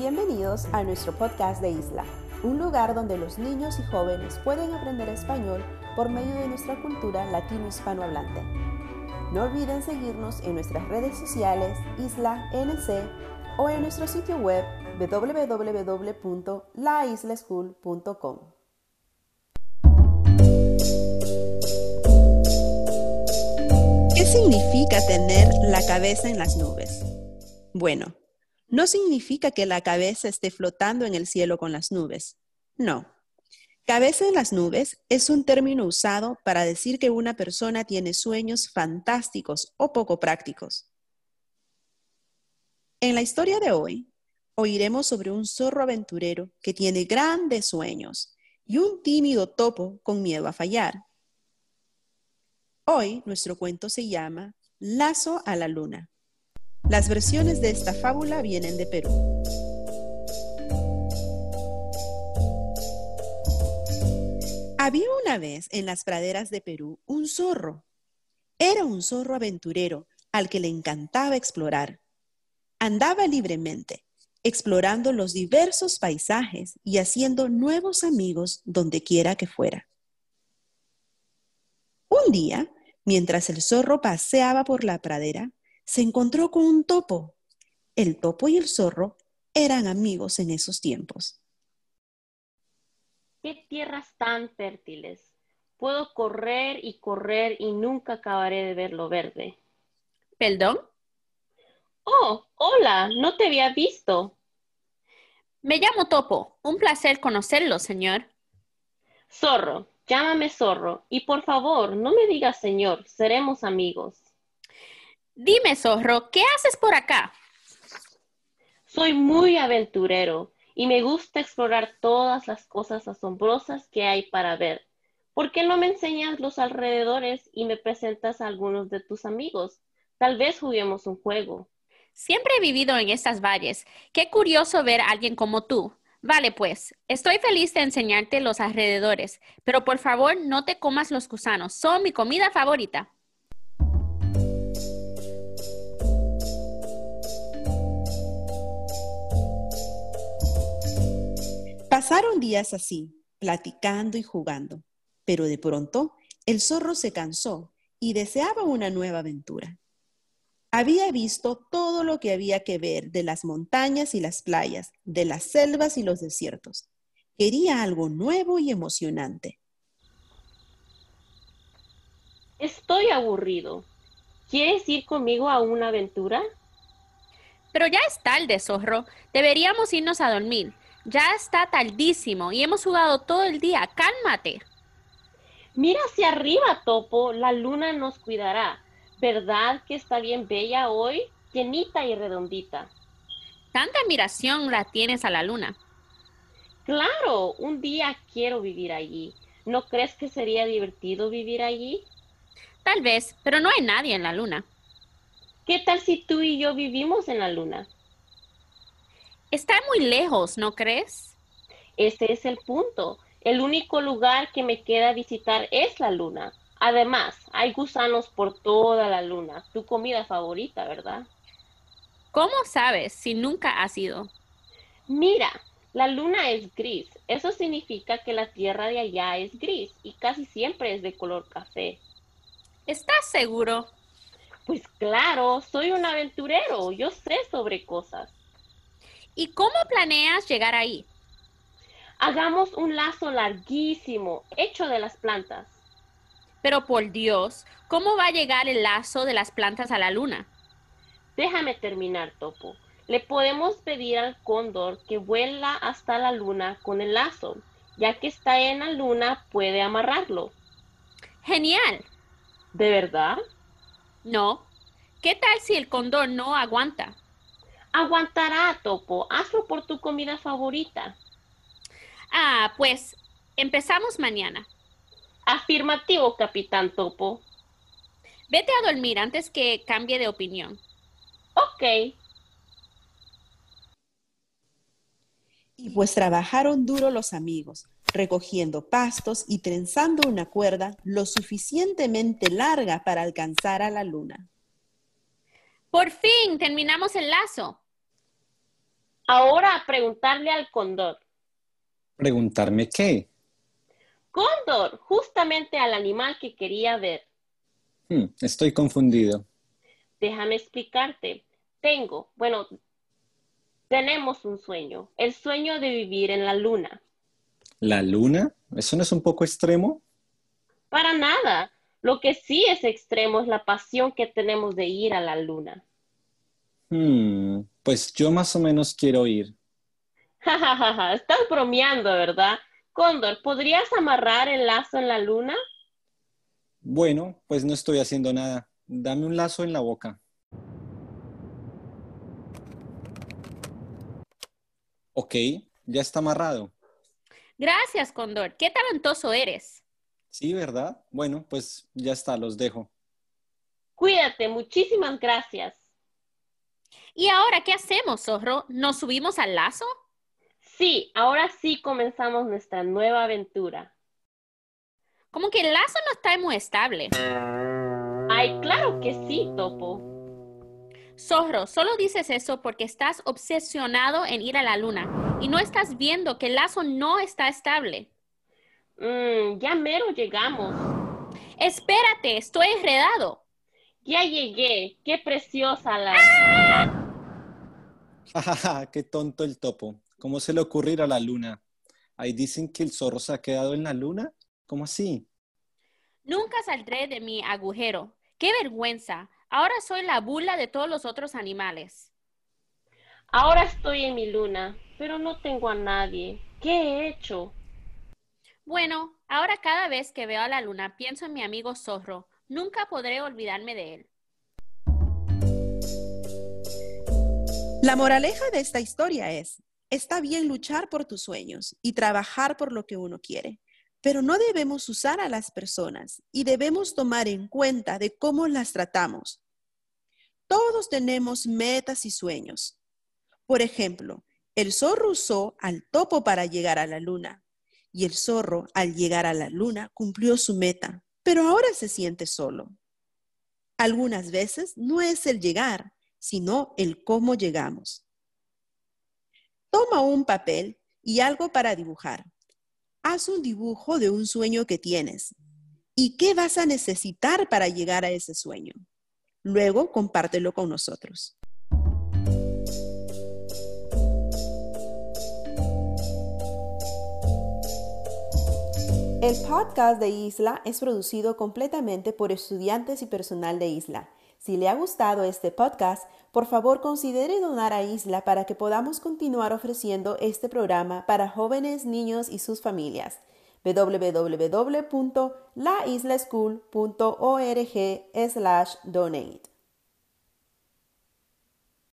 Bienvenidos a nuestro podcast de Isla, un lugar donde los niños y jóvenes pueden aprender español por medio de nuestra cultura latino-hispanohablante. No olviden seguirnos en nuestras redes sociales Isla NC o en nuestro sitio web www.laisleschool.com. ¿Qué significa tener la cabeza en las nubes? Bueno, no significa que la cabeza esté flotando en el cielo con las nubes. No. Cabeza en las nubes es un término usado para decir que una persona tiene sueños fantásticos o poco prácticos. En la historia de hoy, oiremos sobre un zorro aventurero que tiene grandes sueños y un tímido topo con miedo a fallar. Hoy nuestro cuento se llama Lazo a la Luna. Las versiones de esta fábula vienen de Perú. Había una vez en las praderas de Perú un zorro. Era un zorro aventurero al que le encantaba explorar. Andaba libremente, explorando los diversos paisajes y haciendo nuevos amigos donde quiera que fuera. Un día, mientras el zorro paseaba por la pradera, se encontró con un topo. El topo y el zorro eran amigos en esos tiempos. ¡Qué tierras tan fértiles! Puedo correr y correr y nunca acabaré de ver lo verde. ¿Perdón? Oh, hola, no te había visto. Me llamo Topo. Un placer conocerlo, señor. Zorro, llámame zorro. Y por favor, no me digas señor, seremos amigos. Dime, zorro, ¿qué haces por acá? Soy muy aventurero y me gusta explorar todas las cosas asombrosas que hay para ver. ¿Por qué no me enseñas los alrededores y me presentas a algunos de tus amigos? Tal vez juguemos un juego. Siempre he vivido en estas valles. Qué curioso ver a alguien como tú. Vale, pues, estoy feliz de enseñarte los alrededores, pero por favor no te comas los gusanos. Son mi comida favorita. Pasaron días así, platicando y jugando, pero de pronto el zorro se cansó y deseaba una nueva aventura. Había visto todo lo que había que ver de las montañas y las playas, de las selvas y los desiertos. Quería algo nuevo y emocionante. Estoy aburrido. ¿Quieres ir conmigo a una aventura? Pero ya es tarde, zorro. Deberíamos irnos a dormir. Ya está tardísimo y hemos jugado todo el día. Cálmate. Mira hacia arriba, Topo. La luna nos cuidará. ¿Verdad que está bien bella hoy? Llenita y redondita. Tanta admiración la tienes a la luna. Claro, un día quiero vivir allí. ¿No crees que sería divertido vivir allí? Tal vez, pero no hay nadie en la luna. ¿Qué tal si tú y yo vivimos en la luna? Está muy lejos, ¿no crees? Ese es el punto. El único lugar que me queda visitar es la luna. Además, hay gusanos por toda la luna. Tu comida favorita, ¿verdad? ¿Cómo sabes si nunca has ido? Mira, la luna es gris. Eso significa que la tierra de allá es gris y casi siempre es de color café. ¿Estás seguro? Pues claro, soy un aventurero. Yo sé sobre cosas. ¿Y cómo planeas llegar ahí? Hagamos un lazo larguísimo, hecho de las plantas. Pero por Dios, ¿cómo va a llegar el lazo de las plantas a la luna? Déjame terminar, Topo. Le podemos pedir al cóndor que vuela hasta la luna con el lazo. Ya que está en la luna, puede amarrarlo. Genial. ¿De verdad? No. ¿Qué tal si el cóndor no aguanta? Aguantará, Topo. Hazlo por tu comida favorita. Ah, pues empezamos mañana. Afirmativo, capitán Topo. Vete a dormir antes que cambie de opinión. Ok. Y pues trabajaron duro los amigos, recogiendo pastos y trenzando una cuerda lo suficientemente larga para alcanzar a la luna. Por fin terminamos el lazo. Ahora a preguntarle al cóndor. ¿Preguntarme qué? Cóndor, justamente al animal que quería ver. Hmm, estoy confundido. Déjame explicarte. Tengo, bueno, tenemos un sueño, el sueño de vivir en la luna. ¿La luna? ¿Eso no es un poco extremo? Para nada. Lo que sí es extremo es la pasión que tenemos de ir a la luna. Hmm, pues yo más o menos quiero ir. Estás bromeando, ¿verdad? Cóndor, ¿podrías amarrar el lazo en la luna? Bueno, pues no estoy haciendo nada. Dame un lazo en la boca. Ok, ya está amarrado. Gracias, Cóndor. Qué talentoso eres. Sí, ¿verdad? Bueno, pues ya está, los dejo. Cuídate, muchísimas gracias. ¿Y ahora qué hacemos, zorro? ¿Nos subimos al lazo? Sí, ahora sí comenzamos nuestra nueva aventura. Como que el lazo no está muy estable. Ay, claro que sí, Topo. Zorro, solo dices eso porque estás obsesionado en ir a la luna y no estás viendo que el lazo no está estable. Mm, ya mero llegamos. Espérate, estoy enredado. Ya llegué. Qué preciosa la... Jajaja, qué tonto el topo. ¿Cómo se le ocurre ir a la luna? Ahí dicen que el zorro se ha quedado en la luna. ¿Cómo así? Nunca saldré de mi agujero. ¡Qué vergüenza! Ahora soy la bula de todos los otros animales. Ahora estoy en mi luna, pero no tengo a nadie. ¿Qué he hecho? Bueno, ahora cada vez que veo a la luna pienso en mi amigo zorro. Nunca podré olvidarme de él. La moraleja de esta historia es, está bien luchar por tus sueños y trabajar por lo que uno quiere, pero no debemos usar a las personas y debemos tomar en cuenta de cómo las tratamos. Todos tenemos metas y sueños. Por ejemplo, el zorro usó al topo para llegar a la luna y el zorro al llegar a la luna cumplió su meta, pero ahora se siente solo. Algunas veces no es el llegar, sino el cómo llegamos. Toma un papel y algo para dibujar. Haz un dibujo de un sueño que tienes. ¿Y qué vas a necesitar para llegar a ese sueño? Luego compártelo con nosotros. El podcast de Isla es producido completamente por estudiantes y personal de Isla. Si le ha gustado este podcast, por favor considere donar a Isla para que podamos continuar ofreciendo este programa para jóvenes, niños y sus familias. www.laislaschool.org/donate